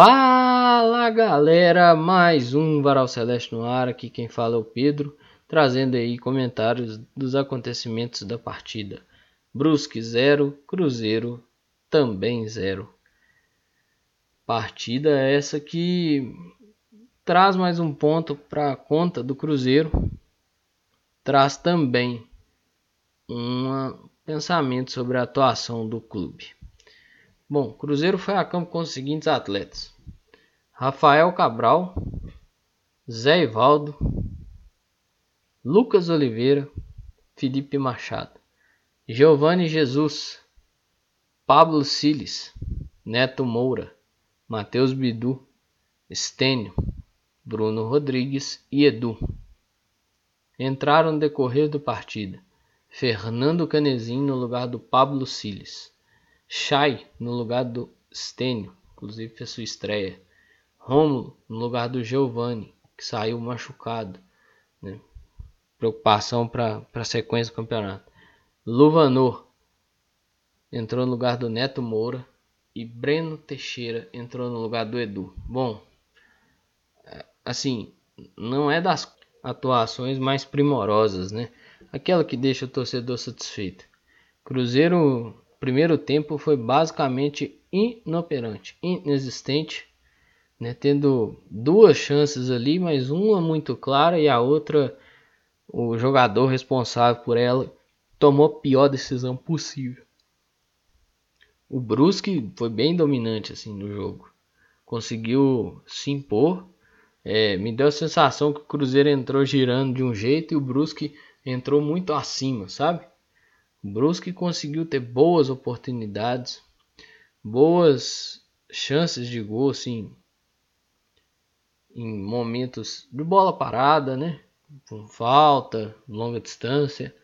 Fala galera, mais um Varal Celeste no ar, aqui quem fala é o Pedro, trazendo aí comentários dos acontecimentos da partida. Brusque 0, Cruzeiro também 0. Partida essa que traz mais um ponto para a conta do Cruzeiro, traz também um pensamento sobre a atuação do clube. Bom, Cruzeiro foi a campo com os seguintes atletas: Rafael Cabral, Zé Ivaldo, Lucas Oliveira, Felipe Machado, Giovanni Jesus, Pablo Siles, Neto Moura, Matheus Bidu, Estênio, Bruno Rodrigues e Edu. Entraram no decorrer do partida Fernando Canezinho no lugar do Pablo Siles. Chay no lugar do Stênio, inclusive fez sua estreia. Rômulo no lugar do Giovanni, que saiu machucado. Né? Preocupação para a sequência do campeonato. Luvanor entrou no lugar do Neto Moura. E Breno Teixeira entrou no lugar do Edu. Bom, assim, não é das atuações mais primorosas, né? Aquela que deixa o torcedor satisfeito. Cruzeiro primeiro tempo foi basicamente inoperante, inexistente, né? tendo duas chances ali, mas uma muito clara e a outra o jogador responsável por ela tomou a pior decisão possível. O Brusque foi bem dominante assim no jogo, conseguiu se impor. É, me deu a sensação que o Cruzeiro entrou girando de um jeito e o Brusque entrou muito acima, sabe? Brusque conseguiu ter boas oportunidades, boas chances de gol, assim, em momentos de bola parada, né? Falta, longa distância,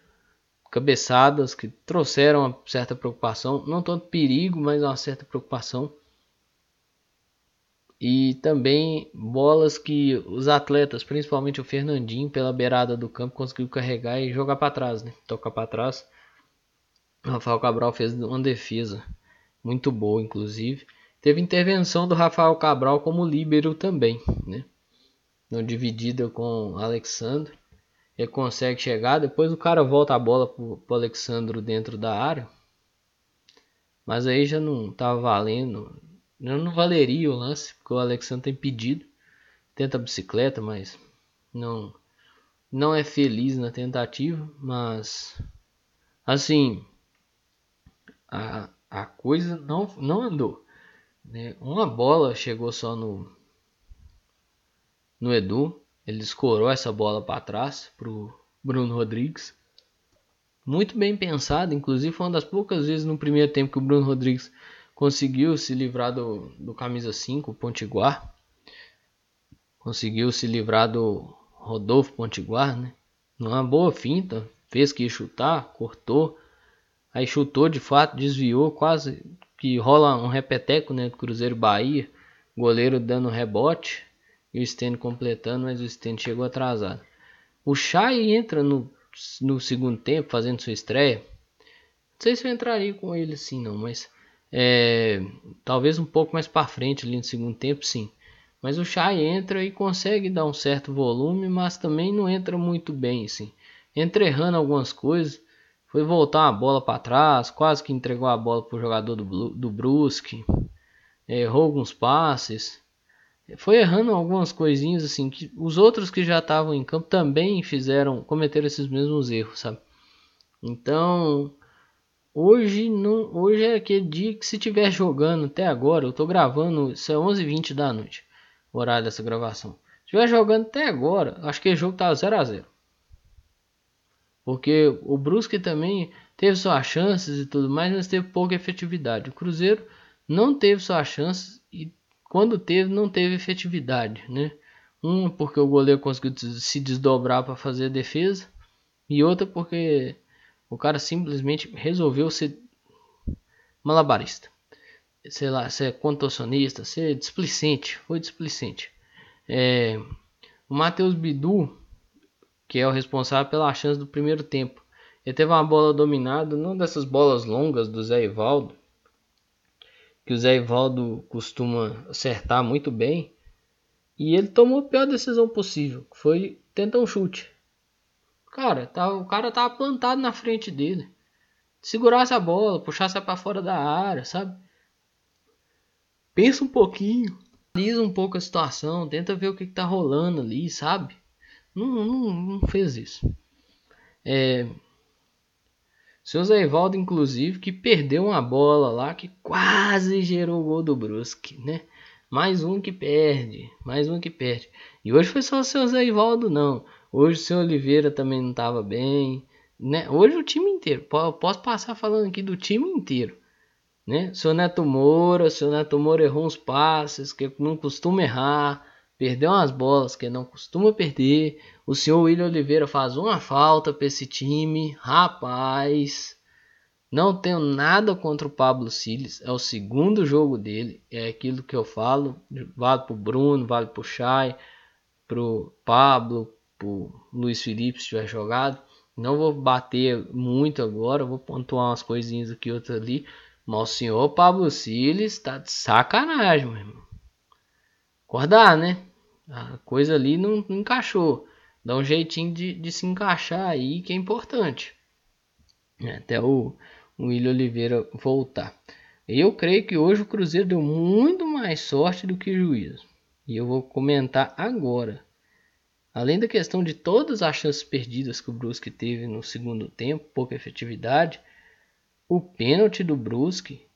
cabeçadas que trouxeram uma certa preocupação, não tanto perigo, mas uma certa preocupação. E também bolas que os atletas, principalmente o Fernandinho, pela beirada do campo, conseguiu carregar e jogar para trás, né? Tocar para trás Rafael Cabral fez uma defesa muito boa, inclusive. Teve intervenção do Rafael Cabral como líbero também, né? No dividida com Alexandre. Ele consegue chegar, depois o cara volta a bola pro, pro Alexandre dentro da área. Mas aí já não tava valendo. Não valeria o lance, porque o Alexandre tem pedido. Tenta a bicicleta, mas não não é feliz na tentativa, mas assim, a, a coisa não, não andou. Né? Uma bola chegou só no, no Edu. Ele escorou essa bola para trás para o Bruno Rodrigues. Muito bem pensado, inclusive foi uma das poucas vezes no primeiro tempo que o Bruno Rodrigues conseguiu se livrar do, do camisa 5, o Pontiguar. Conseguiu se livrar do Rodolfo Pontiguar, né? Numa boa finta, fez que chutar, cortou, Aí chutou de fato, desviou, quase que rola um repeteco né, do Cruzeiro Bahia. Goleiro dando rebote e o Stênio completando, mas o Stênio chegou atrasado. O Chay entra no, no segundo tempo, fazendo sua estreia. Não sei se eu entraria com ele assim, não, mas é, talvez um pouco mais para frente ali no segundo tempo, sim. Mas o Chay entra e consegue dar um certo volume, mas também não entra muito bem, assim. Entra errando algumas coisas. Foi voltar a bola para trás, quase que entregou a bola para o jogador do, do Brusque. Errou alguns passes. Foi errando algumas coisinhas assim que os outros que já estavam em campo também fizeram, cometeram esses mesmos erros, sabe? Então, hoje não, hoje é aquele dia que se tiver jogando até agora, eu tô gravando, isso é 11h20 da noite, o horário dessa gravação. Se tiver jogando até agora, acho que o jogo tá 0 a 0 porque o Brusque também teve suas chances e tudo mais, mas teve pouca efetividade. O Cruzeiro não teve suas chances e quando teve, não teve efetividade, né? Uma porque o goleiro conseguiu se desdobrar para fazer a defesa e outra porque o cara simplesmente resolveu ser malabarista. Sei lá, ser contorcionista, ser displicente, foi displicente. É, o Matheus Bidu que é o responsável pela chance do primeiro tempo. Ele teve uma bola dominada, não dessas bolas longas do Zé Ivaldo. que o Zé Ivaldo costuma acertar muito bem. E ele tomou a pior decisão possível, que foi tentar um chute. Cara, tá, o cara tava plantado na frente dele. Segurasse a bola, puxasse para fora da área, sabe? Pensa um pouquinho, analisa um pouco a situação, tenta ver o que, que tá rolando ali, sabe? Não, não, não fez isso. É, seu Zé Ivaldo, inclusive, que perdeu uma bola lá que quase gerou o gol do Brusque, né? Mais um que perde, mais um que perde. E hoje foi só o seu Zé Ivaldo, não. Hoje o seu Oliveira também não estava bem, né? Hoje o time inteiro. Posso passar falando aqui do time inteiro, né? Seu Neto Moura, seu Neto Moura errou uns passes que não costuma errar, perdeu umas bolas que não costuma perder. O senhor William Oliveira faz uma falta para esse time. Rapaz, não tenho nada contra o Pablo Siles. É o segundo jogo dele. É aquilo que eu falo. Vale pro Bruno, vale pro Chay, pro Pablo, pro Luiz Felipe se tiver jogado. Não vou bater muito agora. Vou pontuar umas coisinhas aqui, outras ali. Mas o senhor Pablo Siles tá de sacanagem, meu irmão. Acordar, né? A coisa ali não, não encaixou. Dá um jeitinho de, de, se encaixar aí, que é importante. É, até o, o William Oliveira voltar. Eu creio que hoje o Cruzeiro deu muito mais sorte do que juízo. E eu vou comentar agora. Além da questão de todas as chances perdidas que o Brusque teve no segundo tempo, pouca efetividade, o pênalti do Brusque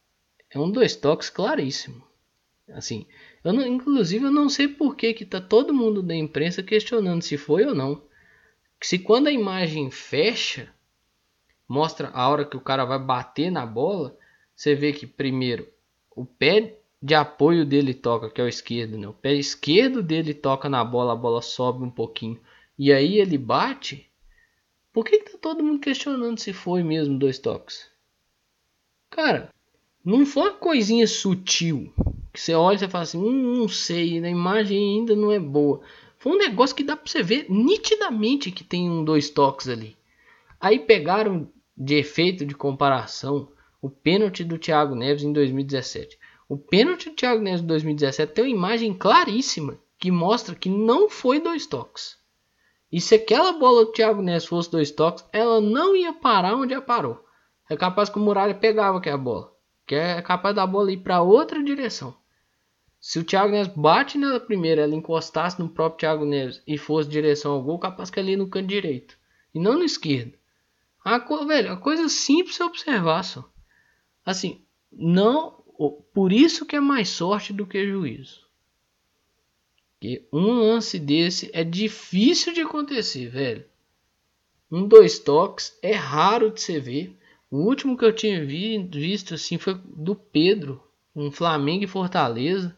é um dois toques claríssimo. Assim, eu não, inclusive eu não sei por que que tá todo mundo da imprensa questionando se foi ou não. Se quando a imagem fecha, mostra a hora que o cara vai bater na bola, você vê que primeiro o pé de apoio dele toca, que é o esquerdo, né? O pé esquerdo dele toca na bola, a bola sobe um pouquinho e aí ele bate. Por que, que tá todo mundo questionando se foi mesmo dois toques? Cara, não foi uma coisinha sutil que você olha e fala assim, hum, não sei, a imagem ainda não é boa. Foi um negócio que dá para você ver nitidamente que tem um dois toques ali. Aí pegaram de efeito de comparação o pênalti do Thiago Neves em 2017. O pênalti do Thiago Neves em 2017 tem uma imagem claríssima que mostra que não foi dois toques. E se aquela bola do Thiago Neves fosse dois toques, ela não ia parar onde ela parou. É capaz que o Muralha pegava aquela bola. Que é capaz da bola ir para outra direção. Se o Thiago Neves bate nela primeiro, ela encostasse no próprio Thiago Neves e fosse direção ao gol, capaz que ali no canto direito. E não no esquerdo. A, velho, a coisa simples é observar só. Assim, não. Por isso que é mais sorte do que juízo. Porque um lance desse é difícil de acontecer, velho. Um dois toques é raro de você ver. O último que eu tinha visto assim foi do Pedro, um Flamengo e Fortaleza.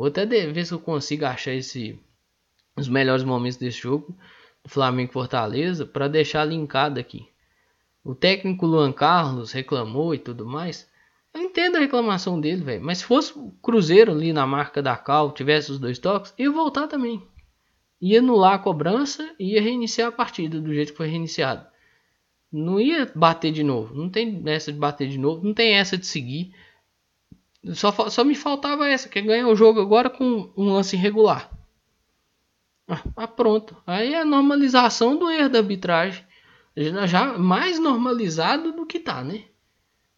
Vou até ver se eu consigo achar esse, os melhores momentos desse jogo do Flamengo Fortaleza para deixar linkado aqui. O técnico Luan Carlos reclamou e tudo mais. Eu entendo a reclamação dele, velho. Mas se fosse o Cruzeiro ali na marca da Cal, tivesse os dois toques, ia voltar também. Ia anular a cobrança e ia reiniciar a partida do jeito que foi reiniciado. Não ia bater de novo. Não tem essa de bater de novo. Não tem essa de seguir. Só, só me faltava essa, que é ganhar o jogo agora com um lance irregular. Ah, ah, pronto. Aí é a normalização do erro da arbitragem. Já, mais normalizado do que tá, né?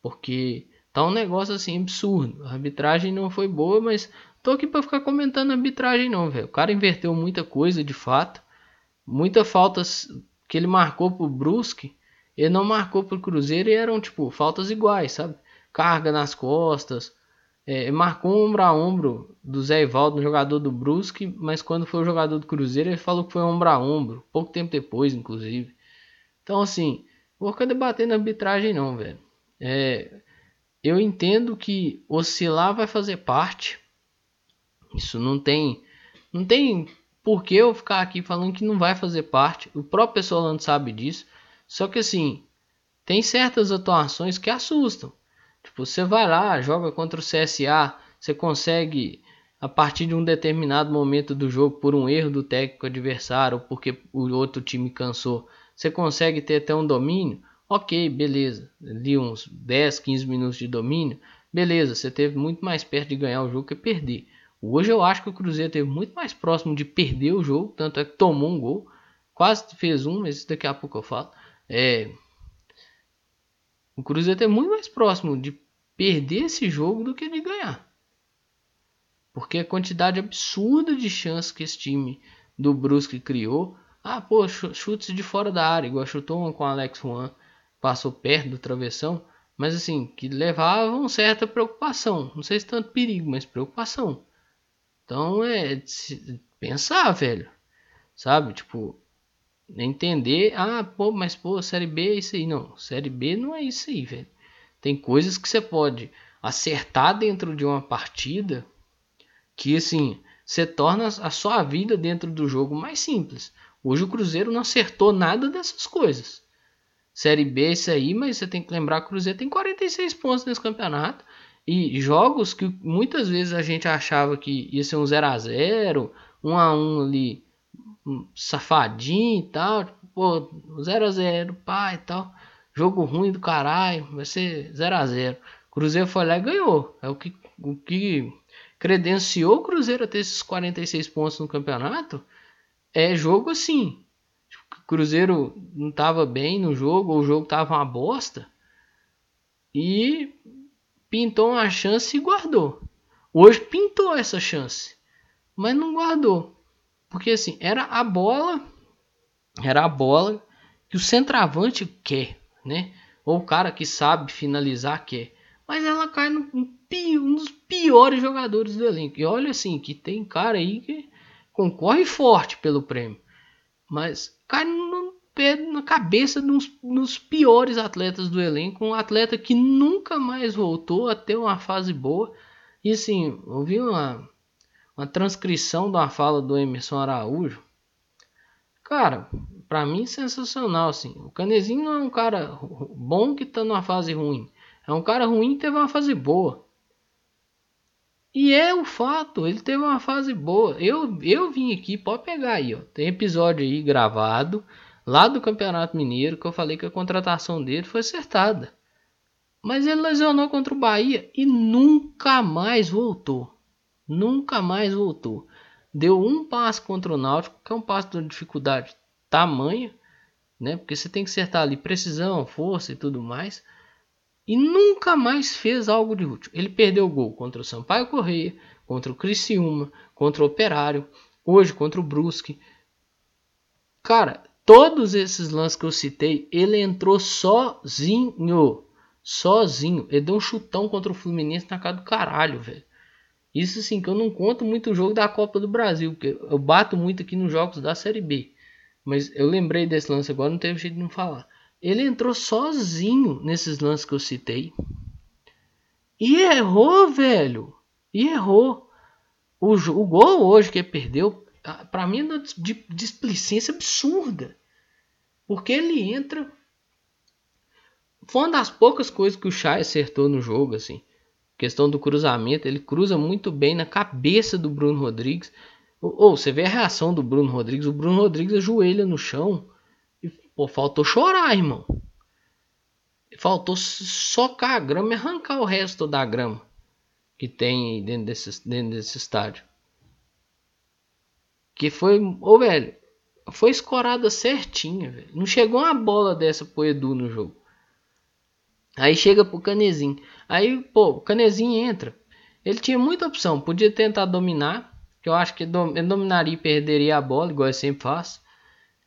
Porque tá um negócio assim absurdo. A arbitragem não foi boa, mas tô aqui para ficar comentando a arbitragem não, velho. O cara inverteu muita coisa de fato. Muitas faltas que ele marcou pro Brusque, ele não marcou pro Cruzeiro e eram tipo faltas iguais, sabe? Carga nas costas, é, marcou um ombro a ombro do Zé Ivaldo, no jogador do Brusque, mas quando foi o jogador do Cruzeiro, ele falou que foi ombro a ombro, pouco tempo depois, inclusive. Então, assim, vou ficar debatendo arbitragem, não, velho. É, eu entendo que oscilar vai fazer parte. Isso não tem, não tem por que eu ficar aqui falando que não vai fazer parte. O próprio pessoal não sabe disso. Só que, assim, tem certas atuações que assustam. Tipo, você vai lá, joga contra o CSA, você consegue a partir de um determinado momento do jogo por um erro do técnico adversário ou porque o outro time cansou, você consegue ter até um domínio. OK, beleza. Ali uns 10, 15 minutos de domínio, beleza, você teve muito mais perto de ganhar o jogo que perder. Hoje eu acho que o Cruzeiro teve muito mais próximo de perder o jogo, tanto é que tomou um gol, quase fez um, mas daqui a pouco eu falo. É, o Cruzeiro teve muito mais próximo de perder esse jogo do que de ganhar. Porque a quantidade absurda de chances que esse time do Brusque criou. Ah, pô, chutes de fora da área, igual chutou uma com o Alex Juan, passou perto do travessão, mas assim, que levavam certa preocupação. Não sei se tanto perigo, mas preocupação. Então é pensar, velho. Sabe? Tipo, entender, ah, pô, mas pô, série B é isso aí. Não, série B não é isso aí, velho. Tem coisas que você pode acertar dentro de uma partida que assim, você torna a sua vida dentro do jogo mais simples. Hoje o Cruzeiro não acertou nada dessas coisas. Série B é isso aí, mas você tem que lembrar que o Cruzeiro tem 46 pontos nesse campeonato. E jogos que muitas vezes a gente achava que ia ser um 0 a 0 1 a 1 ali, safadinho e tal. Pô, 0 a 0 pá e tal. Jogo ruim do caralho, vai ser 0 a 0 Cruzeiro foi lá e ganhou. É o que, o que credenciou o Cruzeiro a ter esses 46 pontos no campeonato. É jogo assim. O Cruzeiro não estava bem no jogo, ou o jogo estava uma bosta. E pintou uma chance e guardou. Hoje pintou essa chance, mas não guardou. Porque assim, era a bola, era a bola que o centroavante quer né? Ou o cara que sabe finalizar quer. Mas ela cai no, um dos piores jogadores do elenco. E olha assim, que tem cara aí que concorre forte pelo prêmio. Mas cai no pé, na cabeça dos, dos piores atletas do elenco. Um atleta que nunca mais voltou a ter uma fase boa. E assim, ouvi uma, uma transcrição uma fala do Emerson Araújo. Cara, para mim sensacional assim. O Canezinho não é um cara bom que tá numa fase ruim. É um cara ruim que teve uma fase boa. E é o fato, ele teve uma fase boa. Eu, eu vim aqui, pode pegar aí, ó. Tem episódio aí gravado lá do Campeonato Mineiro que eu falei que a contratação dele foi acertada. Mas ele lesionou contra o Bahia e nunca mais voltou. Nunca mais voltou. Deu um passo contra o Náutico, que é um passo de dificuldade tamanho, né? Porque você tem que acertar ali precisão, força e tudo mais. E nunca mais fez algo de útil. Ele perdeu o gol contra o Sampaio Correia, contra o Criciúma, contra o Operário, hoje contra o Brusque. Cara, todos esses lances que eu citei, ele entrou sozinho. Sozinho. Ele deu um chutão contra o Fluminense na cara do caralho, velho. Isso sim, que eu não conto muito o jogo da Copa do Brasil, porque eu bato muito aqui nos jogos da Série B. Mas eu lembrei desse lance agora, não teve jeito de não falar. Ele entrou sozinho nesses lances que eu citei. E errou, velho. E errou. O, o gol hoje que ele perdeu, para mim é de displicência absurda. Porque ele entra. Foi uma das poucas coisas que o Chay acertou no jogo, assim. Questão do cruzamento, ele cruza muito bem na cabeça do Bruno Rodrigues. Ou você vê a reação do Bruno Rodrigues. O Bruno Rodrigues ajoelha no chão. E, pô, faltou chorar, irmão. Faltou socar a grama e arrancar o resto da grama que tem dentro desse, dentro desse estádio. Que foi. Ô, velho. Foi escorada certinha, velho. Não chegou uma bola dessa pro Edu no jogo. Aí chega pro Canezinho. Aí, pô, o Canezinho entra. Ele tinha muita opção. Podia tentar dominar que eu acho que ele dominaria e perderia a bola, igual ele sempre faz.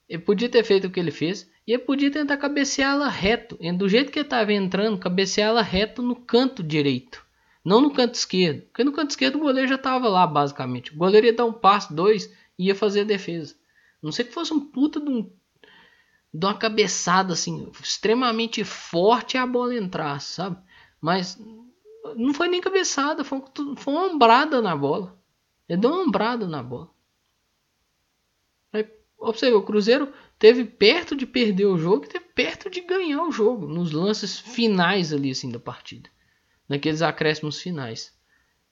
Ele podia ter feito o que ele fez. E ele podia tentar cabecear ela reto. Do jeito que ele estava entrando, cabecear ela reto no canto direito. Não no canto esquerdo. Porque no canto esquerdo o goleiro já estava lá, basicamente. O goleiro ia dar um passo, dois, e ia fazer a defesa. Não sei que fosse um puta de, um, de uma cabeçada assim, extremamente forte e a bola entrar, sabe? Mas não foi nem cabeçada, foi, foi uma ombrada na bola. Ele deu uma ombrada na bola. Aí, o Cruzeiro teve perto de perder o jogo e teve perto de ganhar o jogo nos lances finais ali assim da partida, naqueles acréscimos finais.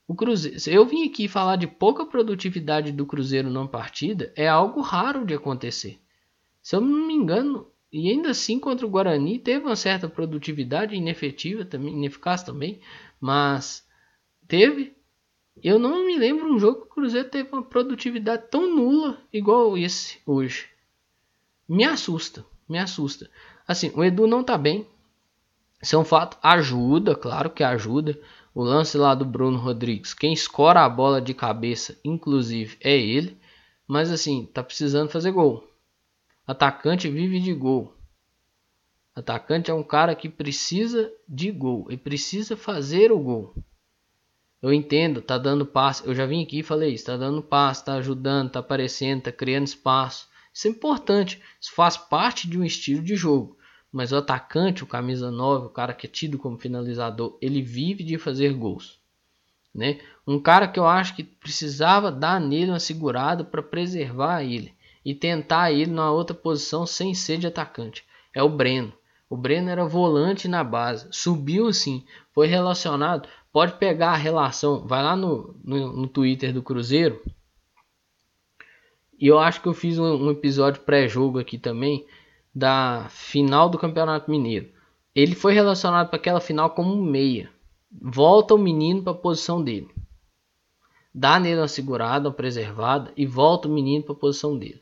O Cruzeiro, eu vim aqui falar de pouca produtividade do Cruzeiro na partida, é algo raro de acontecer. Se eu não me engano, e ainda assim contra o Guarani teve uma certa produtividade inefetiva também, ineficaz também, Mas teve. Eu não me lembro um jogo que o Cruzeiro teve uma produtividade tão nula igual esse hoje. Me assusta, me assusta. Assim, o Edu não tá bem. Isso é um fato. Ajuda, claro que ajuda. O lance lá do Bruno Rodrigues. Quem escora a bola de cabeça, inclusive, é ele. Mas assim, tá precisando fazer gol. Atacante vive de gol. Atacante é um cara que precisa de gol e precisa fazer o gol. Eu entendo, tá dando passe. Eu já vim aqui e falei isso, tá dando passe, tá ajudando, tá aparecendo, tá criando espaço. Isso é importante, isso faz parte de um estilo de jogo. Mas o atacante, o camisa 9, o cara que é tido como finalizador, ele vive de fazer gols. Né? Um cara que eu acho que precisava dar nele uma segurada para preservar ele e tentar ele numa outra posição sem ser de atacante. É o Breno. O Breno era volante na base, subiu assim, foi relacionado. Pode pegar a relação, vai lá no, no, no Twitter do Cruzeiro. E eu acho que eu fiz um, um episódio pré-jogo aqui também da final do Campeonato Mineiro. Ele foi relacionado para aquela final como meia. Volta o menino para a posição dele. Dá nele uma segurada, uma preservada e volta o menino para a posição dele.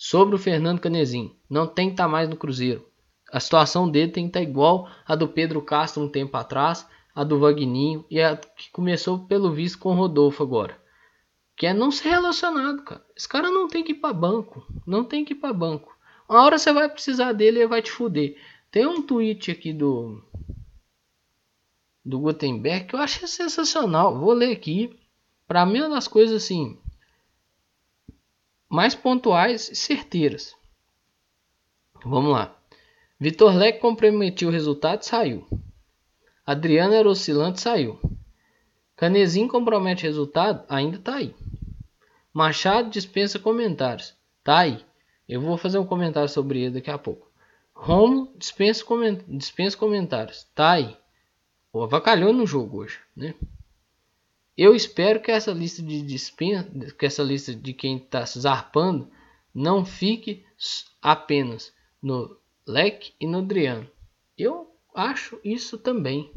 Sobre o Fernando Canezinho, não tem que estar tá mais no Cruzeiro. A situação dele tem que estar tá igual a do Pedro Castro um tempo atrás, a do Vagninho e a que começou pelo visto com o Rodolfo agora. Que é não ser relacionado, cara. Esse cara não tem que ir para banco. Não tem que ir para banco. Uma hora você vai precisar dele e vai te fuder. Tem um tweet aqui do do Gutenberg que eu achei sensacional. Vou ler aqui. Para mim, é uma das coisas assim mais pontuais e certeiras. Vamos lá. Vitor Leque comprometeu o resultado e saiu. Adriano era oscilante saiu. Canezinho compromete resultado, ainda tá aí. Machado dispensa comentários, tá aí. Eu vou fazer um comentário sobre ele daqui a pouco. Romo dispensa, coment... dispensa comentários, tá aí. O avacalhou no jogo hoje, né? Eu espero que essa lista de dispensa, que essa lista de quem está zarpando não fique apenas no Leque e no Adriano. Eu acho isso também.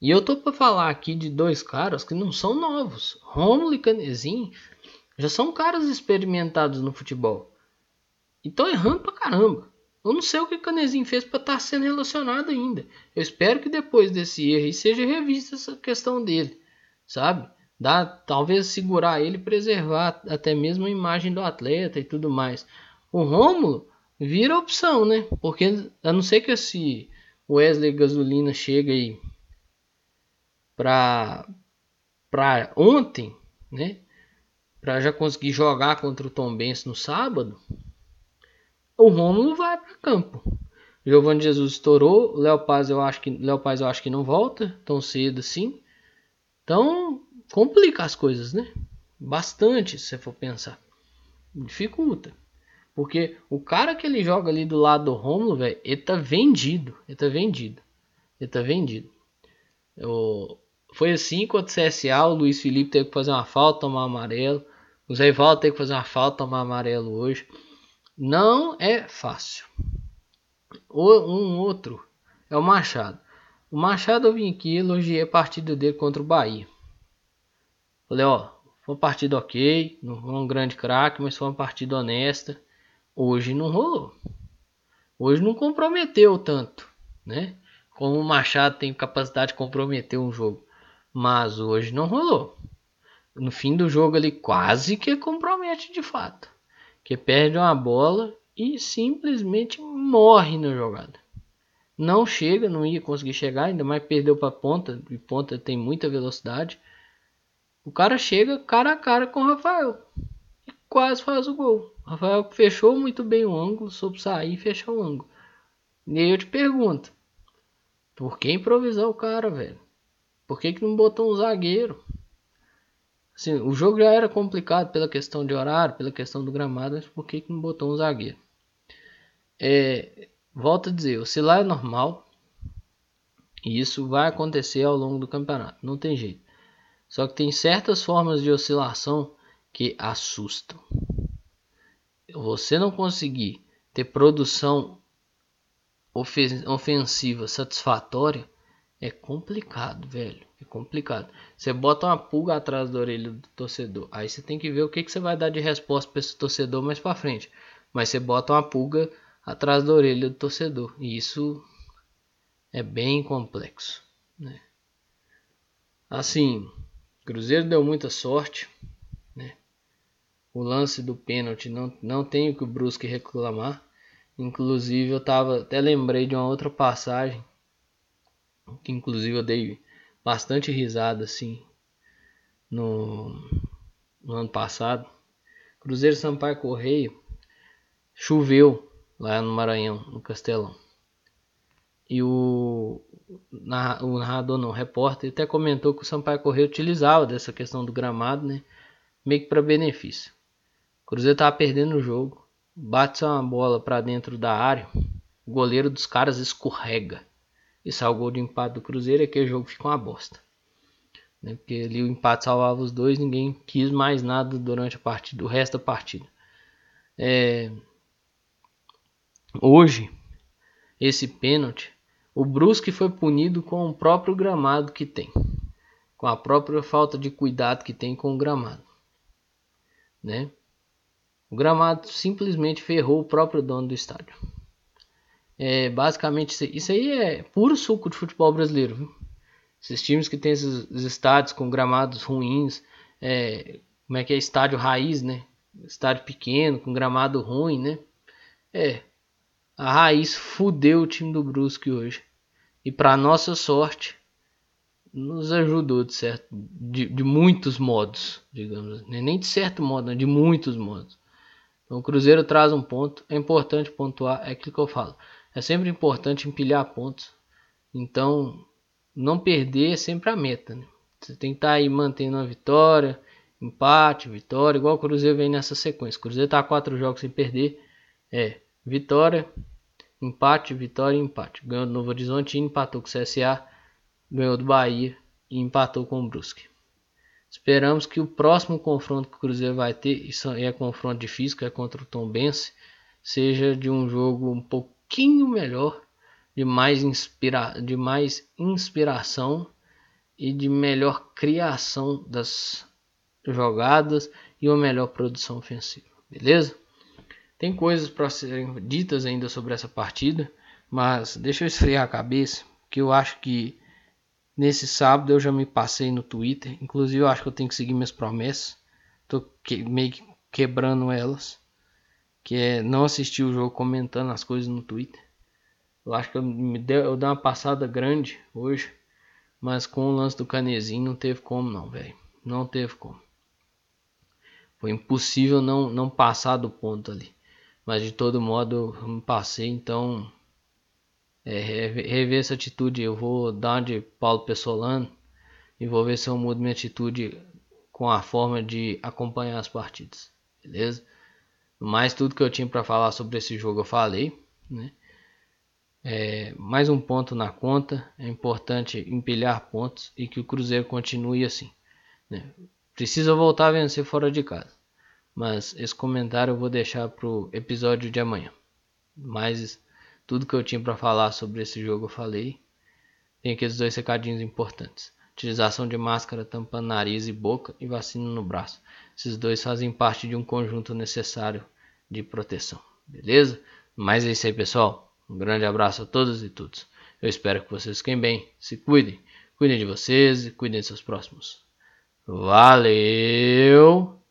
E eu tô para falar aqui de dois caras que não são novos. Romulo e Canezinho já são caras experimentados no futebol. E estão errando pra caramba. Eu não sei o que Canezinho fez para estar tá sendo relacionado ainda. Eu espero que depois desse erro seja revista essa questão dele, sabe? Dá, talvez segurar ele, preservar até mesmo a imagem do atleta e tudo mais. O Rômulo vira opção, né? Porque a não ser que esse Wesley Gasolina chega aí para para ontem, né? Para já conseguir jogar contra o Tom Benz no sábado, o Romulo vai para campo. Giovanni Jesus estourou, Léo Paz eu acho que Léo Paz eu acho que não volta tão cedo assim. Então, complica as coisas, né? Bastante, se você for pensar. Dificulta. Porque o cara que ele joga ali do lado do Romulo, velho, ele tá vendido. Ele tá vendido. Ele tá vendido. Eu... Foi assim contra o CSA, o Luiz Felipe teve que fazer uma falta, tomar amarelo. O Zé Ivaldo teve que fazer uma falta, tomar amarelo hoje. Não é fácil. Um outro é o Machado. O Machado vim aqui e elogiei a partida dele contra o Bahia. Falei, ó, foi uma partida ok, não foi um grande craque, mas foi uma partida honesta. Hoje não rolou. Hoje não comprometeu tanto, né? Como o Machado tem capacidade de comprometer um jogo. Mas hoje não rolou. No fim do jogo ele quase que compromete de fato. Que perde uma bola e simplesmente morre na jogada. Não chega, não ia conseguir chegar, ainda mais perdeu para ponta, e ponta tem muita velocidade. O cara chega cara a cara com o Rafael e quase faz o gol. Rafael fechou muito bem o ângulo, soube sair e fechar o ângulo. E aí eu te pergunto, por que improvisar o cara, velho? Por que, que não botou um zagueiro? Assim, o jogo já era complicado pela questão de horário, pela questão do gramado, mas por que, que não botou um zagueiro? É, volto a dizer, oscilar é normal. E isso vai acontecer ao longo do campeonato, não tem jeito. Só que tem certas formas de oscilação que assustam você não conseguir ter produção ofensiva satisfatória é complicado, velho. É complicado. Você bota uma pulga atrás da orelha do torcedor. Aí você tem que ver o que, que você vai dar de resposta para esse torcedor mais para frente. Mas você bota uma pulga atrás da orelha do torcedor. E isso é bem complexo. Né? Assim, Cruzeiro deu muita sorte. Né? O lance do pênalti não, não tenho que o Brusque reclamar. Inclusive eu tava, até lembrei de uma outra passagem que inclusive eu dei bastante risada assim no, no ano passado. Cruzeiro Sampaio Correio choveu lá no Maranhão, no Castelão. E o, o narrador não, o repórter, até comentou que o Sampaio Correio utilizava dessa questão do gramado, né? Meio que para benefício. O Cruzeiro tava perdendo o jogo, bate uma bola para dentro da área, o goleiro dos caras escorrega e sai o gol de empate do Cruzeiro e aquele jogo fica uma bosta. Né? Porque ali o empate salvava os dois, ninguém quis mais nada durante a partida, o resto da partida. É... Hoje, esse pênalti, o Brusque foi punido com o próprio gramado que tem, com a própria falta de cuidado que tem com o gramado, né? O gramado simplesmente ferrou o próprio dono do estádio. É, basicamente, isso aí é puro suco de futebol brasileiro. Viu? Esses times que tem esses estádios com gramados ruins, é, como é que é estádio raiz, né? Estádio pequeno, com gramado ruim, né? É, a raiz fudeu o time do Brusque hoje. E para nossa sorte, nos ajudou de certo, de, de muitos modos, digamos, né? nem de certo modo, né? de muitos modos. Então o Cruzeiro traz um ponto, é importante pontuar, é aquilo que eu falo. É sempre importante empilhar pontos. Então, não perder é sempre a meta. Né? Você tem que estar aí mantendo a vitória, empate, vitória, igual o Cruzeiro vem nessa sequência. O Cruzeiro está quatro jogos sem perder. É vitória, empate, vitória e empate. Ganhou do Novo Horizonte, empatou com o CSA, ganhou do Bahia e empatou com o Brusque. Esperamos que o próximo confronto que o Cruzeiro vai ter, isso é confronto difícil, que é contra o Tom Bense, seja de um jogo um pouquinho melhor, de mais, inspira de mais inspiração e de melhor criação das jogadas e uma melhor produção ofensiva, beleza? Tem coisas para serem ditas ainda sobre essa partida, mas deixa eu esfriar a cabeça, que eu acho que nesse sábado eu já me passei no Twitter, inclusive eu acho que eu tenho que seguir minhas promessas, tô que, meio que quebrando elas que é não assistir o jogo comentando as coisas no Twitter. Eu acho que eu, me deu, eu dei uma passada grande hoje, mas com o lance do Canezinho não teve como não, velho. Não teve como. Foi impossível não, não passar do ponto ali. Mas de todo modo passei, então é, rever essa atitude. Eu vou dar de Paulo Pessolano e vou ver se eu mudo minha atitude com a forma de acompanhar as partidas. Beleza? Mas tudo que eu tinha para falar sobre esse jogo eu falei. Né? É, mais um ponto na conta. É importante empilhar pontos e que o Cruzeiro continue assim. Né? Precisa voltar a vencer fora de casa. Mas esse comentário eu vou deixar para o episódio de amanhã. Mas tudo que eu tinha para falar sobre esse jogo eu falei. Tem aqueles dois recadinhos importantes. Utilização de máscara tampando nariz e boca e vacina no braço. Esses dois fazem parte de um conjunto necessário de proteção. Beleza? Mas é isso aí, pessoal. Um grande abraço a todos e todos. Eu espero que vocês fiquem bem, se cuidem, cuidem de vocês e cuidem de seus próximos. Valeu!